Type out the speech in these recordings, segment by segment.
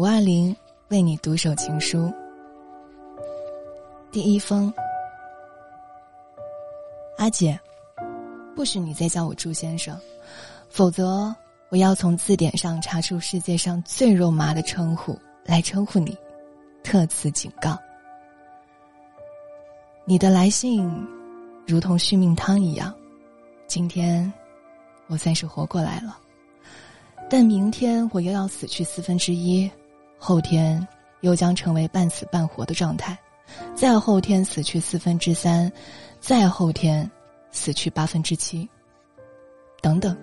五二零为你独守情书。第一封，阿姐，不许你再叫我朱先生，否则我要从字典上查出世界上最肉麻的称呼来称呼你，特此警告。你的来信，如同续命汤一样，今天我算是活过来了，但明天我又要死去四分之一。后天又将成为半死半活的状态，再后天死去四分之三，再后天死去八分之七，等等，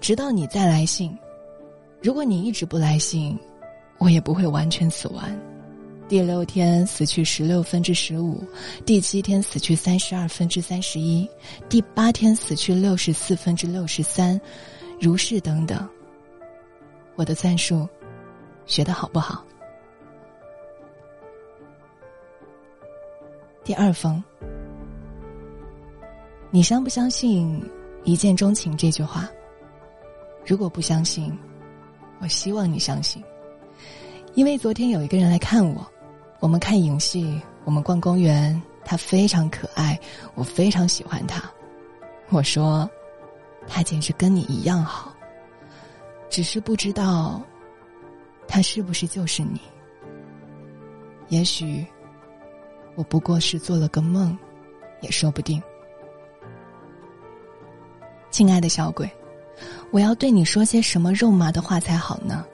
直到你再来信。如果你一直不来信，我也不会完全死完。第六天死去十六分之十五，第七天死去三十二分之三十一，第八天死去六十四分之六十三，如是等等。我的算术。学的好不好？第二封，你相不相信一见钟情这句话？如果不相信，我希望你相信，因为昨天有一个人来看我，我们看影戏，我们逛公园，他非常可爱，我非常喜欢他。我说，他简直跟你一样好，只是不知道。他是不是就是你？也许，我不过是做了个梦，也说不定。亲爱的小鬼，我要对你说些什么肉麻的话才好呢？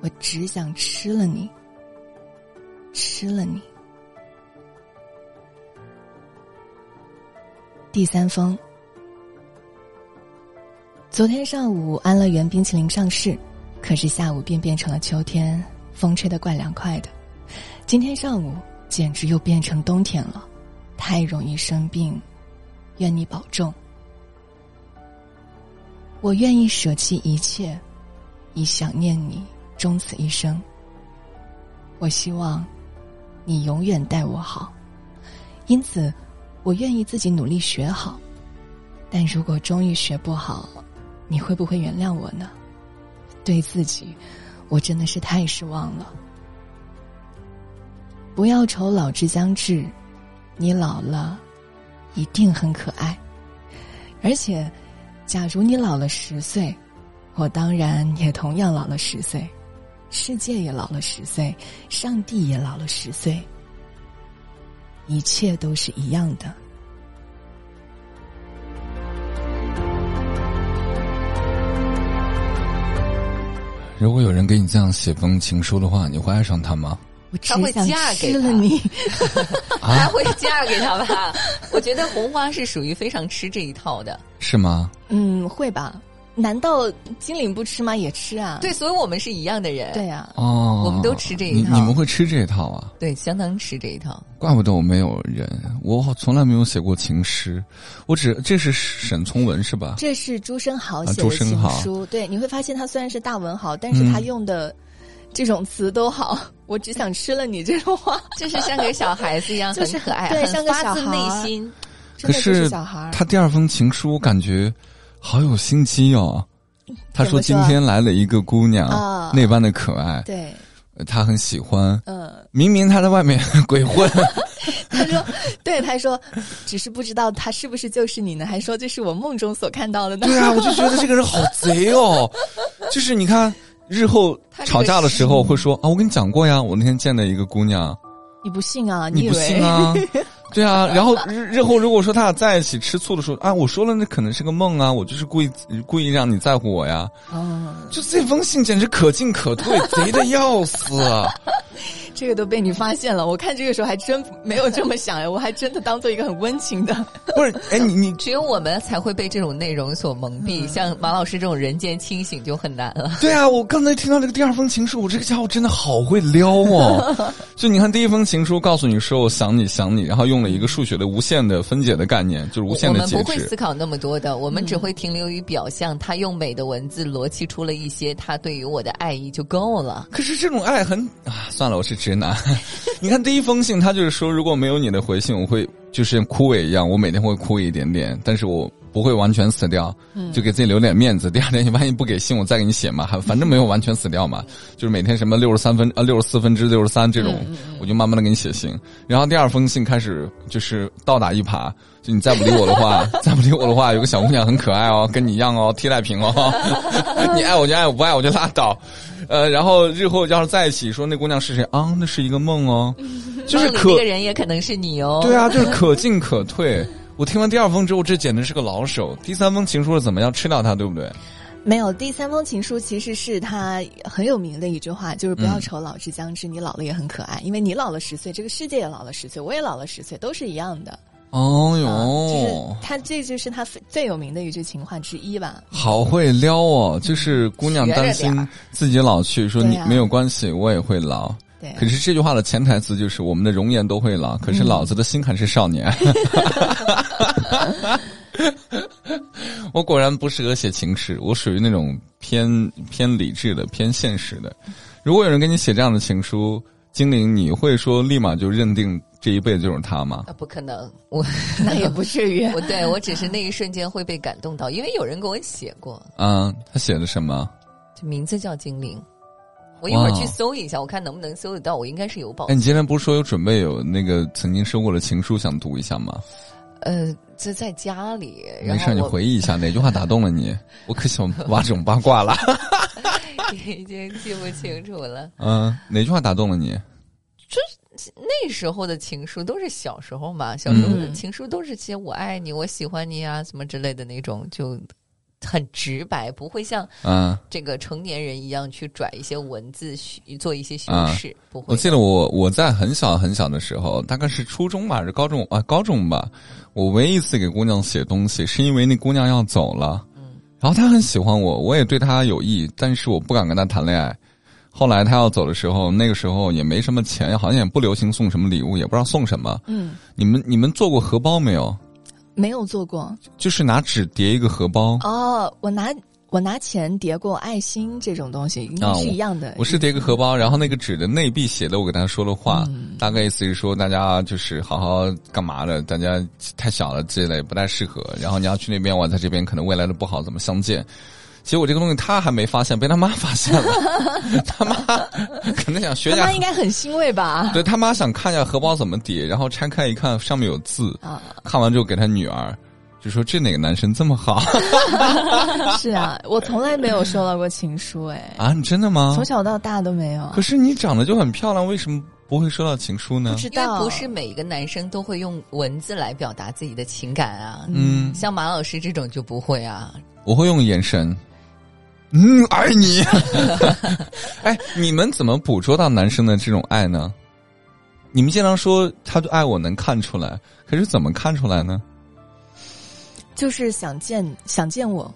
我只想吃了你，吃了你。第三封，昨天上午安乐园冰淇淋上市。可是下午便变成了秋天，风吹得怪凉快的。今天上午简直又变成冬天了，太容易生病，愿你保重。我愿意舍弃一切，以想念你终此一生。我希望你永远待我好，因此我愿意自己努力学好。但如果终于学不好，你会不会原谅我呢？对自己，我真的是太失望了。不要愁老之将至，你老了，一定很可爱。而且，假如你老了十岁，我当然也同样老了十岁，世界也老了十岁，上帝也老了十岁，一切都是一样的。如果有人给你这样写封情书的话，你会爱上他吗？他会嫁给了你，他会嫁给他吧？我觉得红花是属于非常吃这一套的，是吗？嗯，会吧。难道精灵不吃吗？也吃啊！对，所以我们是一样的人。对呀，哦，我们都吃这一套。你们会吃这一套啊？对，相当吃这一套。怪不得我没有人，我从来没有写过情诗。我只这是沈从文是吧？这是朱生豪写的情书。对，你会发现他虽然是大文豪，但是他用的这种词都好。我只想吃了你这种话，就是像个小孩子一样，很可爱，对，像个发自内心。可是小孩他第二封情书感觉。好有心机哦！他说今天来了一个姑娘，那般的可爱。对，他很喜欢。嗯，明明他在外面鬼混。他说：“对，他说，只是不知道他是不是就是你呢？还说这是我梦中所看到的呢。”对啊，我就觉得这个人好贼哦！就是你看，日后吵架的时候会说啊，我跟你讲过呀，我那天见了一个姑娘。你不信啊？你不信啊？对啊，然后日日后如果说他俩在一起吃醋的时候，啊，我说了，那可能是个梦啊，我就是故意故意让你在乎我呀。啊，就这封信简直可进可退，贼的要死。这个都被你发现了，我看这个时候还真没有这么想呀，我还真的当做一个很温情的。不是，哎，你你只有我们才会被这种内容所蒙蔽，像马老师这种人间清醒就很难了。对啊，我刚才听到这个第二封情书，我这个家伙真的好会撩哦。就你看第一封情书，告诉你说我想你想你，然后用了一个数学的无限的分解的概念，就是无限的解释。我们不会思考那么多的，我们只会停留于表象。他用美的文字逻辑出了一些他对于我的爱意就够了。可是这种爱很啊，算了，我是直男。你看第一封信，他就是说，如果没有你的回信，我会就是枯萎一样，我每天会哭一点点，但是我不会完全死掉，就给自己留点面子。第二天你万一不给信，我再给你写嘛，还 反正没有完全死掉嘛。就是每天什么六十三分呃六十四分之六十三这种，我就慢慢的给你写信。然后第二封信开始就是倒打一耙，就你再不理我的话，再不理我的话，有个小姑娘很可爱哦，跟你一样哦，替代品哦，你爱我就爱我，不爱我就拉倒。呃，然后日后要是在一起，说那姑娘是谁啊？那是一个梦哦，就是可个人也可能是你哦。对啊，就是可进可退。我听完第二封之后，这简直是个老手。第三封情书是怎么样吃掉它，对不对？没有，第三封情书其实是他很有名的一句话，就是“不要愁老之将至，你老了也很可爱”。因为你老了十岁，这个世界也老了十岁，我也老了十岁，都是一样的。哦哟，就是他，这就是他最有名的一句情话之一吧。好会撩哦，就是姑娘担心自己老去，说你没有关系，我也会老。对，可是这句话的潜台词就是我们的容颜都会老，可是老子的心还是少年。我果然不适合写情诗，我属于那种偏偏理智的、偏现实的。如果有人给你写这样的情书，精灵，你会说立马就认定这一辈子就是他吗？啊，不可能，我 那也不至于。我对我只是那一瞬间会被感动到，因为有人给我写过。嗯，他写的什么？这名字叫精灵。我一会儿去搜一下，我看能不能搜得到。我应该是有保。哎，你今天不是说有准备有那个曾经收过的情书想读一下吗？呃，这在家里。没事，你回忆一下哪句话打动了你？我可喜欢挖这种八卦了。已经记不清楚了。嗯，哪句话打动了你？就那时候的情书都是小时候嘛，小时候的情书都是些“我爱你”“我喜欢你”啊什么之类的那种就。很直白，不会像嗯这个成年人一样去拽一些文字，做一些修饰。不会。我记得我我在很小很小的时候，大概是初中吧，还是高中啊？高中吧。我唯一一次给姑娘写东西，是因为那姑娘要走了。嗯。然后她很喜欢我，我也对她有意，但是我不敢跟她谈恋爱。后来她要走的时候，那个时候也没什么钱，好像也不流行送什么礼物，也不知道送什么。嗯。你们你们做过荷包没有？没有做过，就是拿纸叠一个荷包。哦，我拿我拿钱叠过爱心这种东西，应该是一样的。我是叠个荷包，然后那个纸的内壁写的我给大家说的话，大概意思是说大家就是好好干嘛的，大家太小了这类不太适合。然后你要去那边，我在这边可能未来的不好怎么相见。结果这个东西他还没发现，被他妈发现了。他妈可能想学。他妈应该很欣慰吧？对他妈想看一下荷包怎么叠，然后拆开一看，上面有字。啊！看完之后给他女儿，就说这哪个男生这么好？是啊，我从来没有收到过情书，哎。啊，你真的吗？从小到大都没有。可是你长得就很漂亮，为什么不会收到情书呢？不知道，不是每一个男生都会用文字来表达自己的情感啊。嗯，像马老师这种就不会啊。我会用眼神。嗯，爱你。哎，你们怎么捕捉到男生的这种爱呢？你们经常说他的爱我能看出来，可是怎么看出来呢？就是想见，想见我，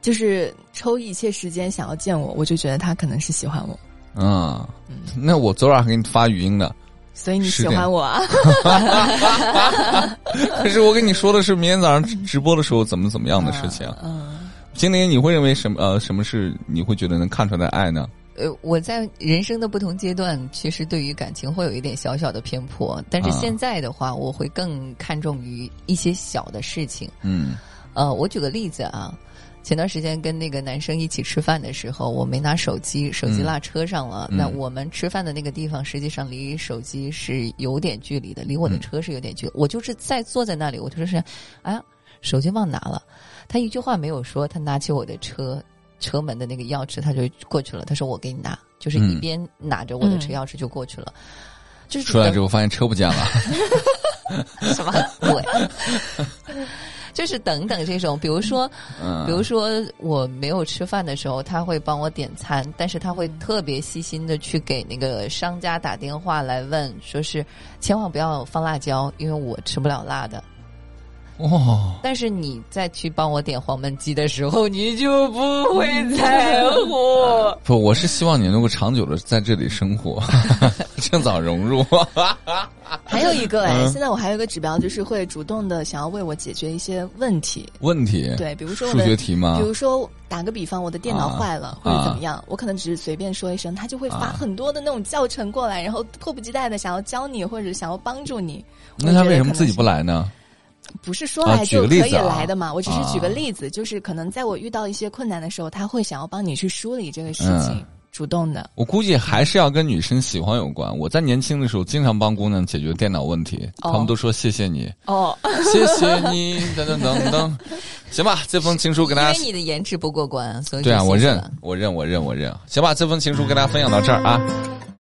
就是抽一切时间想要见我，我就觉得他可能是喜欢我。啊，那我昨晚还给你发语音呢，所以你喜欢我啊？可是我跟你说的是明天早上直播的时候怎么怎么样的事情。嗯。精灵，你会认为什么？呃，什么是你会觉得能看出来的爱呢？呃，我在人生的不同阶段，其实对于感情会有一点小小的偏颇，但是现在的话，我会更看重于一些小的事情。嗯，呃，我举个例子啊，前段时间跟那个男生一起吃饭的时候，我没拿手机，手机落车上了。那我们吃饭的那个地方，实际上离手机是有点距离的，离我的车是有点距离。我就是在坐在那里，我就说是，哎呀，手机忘拿了。他一句话没有说，他拿起我的车车门的那个钥匙，他就过去了。他说：“我给你拿。”就是一边拿着我的车钥匙就过去了。就是出来之后发现车不见了，什么鬼？就是等等这种，比如说，嗯。比如说我没有吃饭的时候，他会帮我点餐，但是他会特别细心的去给那个商家打电话来问，说是千万不要放辣椒，因为我吃不了辣的。哦，但是你再去帮我点黄焖鸡的时候，你就不会在乎。不，我是希望你能够长久的在这里生活，趁早融入。还有一个哎，现在我还有一个指标，就是会主动的想要为我解决一些问题。问题？对，比如说数学题吗？比如说打个比方，我的电脑坏了或者怎么样，我可能只是随便说一声，他就会发很多的那种教程过来，然后迫不及待的想要教你或者想要帮助你。那他为什么自己不来呢？不是说来就可以来的嘛？我只是举个例子，就是可能在我遇到一些困难的时候，他会想要帮你去梳理这个事情。主动的，我估计还是要跟女生喜欢有关。我在年轻的时候经常帮姑娘解决电脑问题，他们都说谢谢你哦，谢谢你等等等等。行吧，这封情书给大家，因为你的颜值不过关，所以对啊，我认，我认，我认，我认。行吧，这封情书跟大家分享到这儿啊。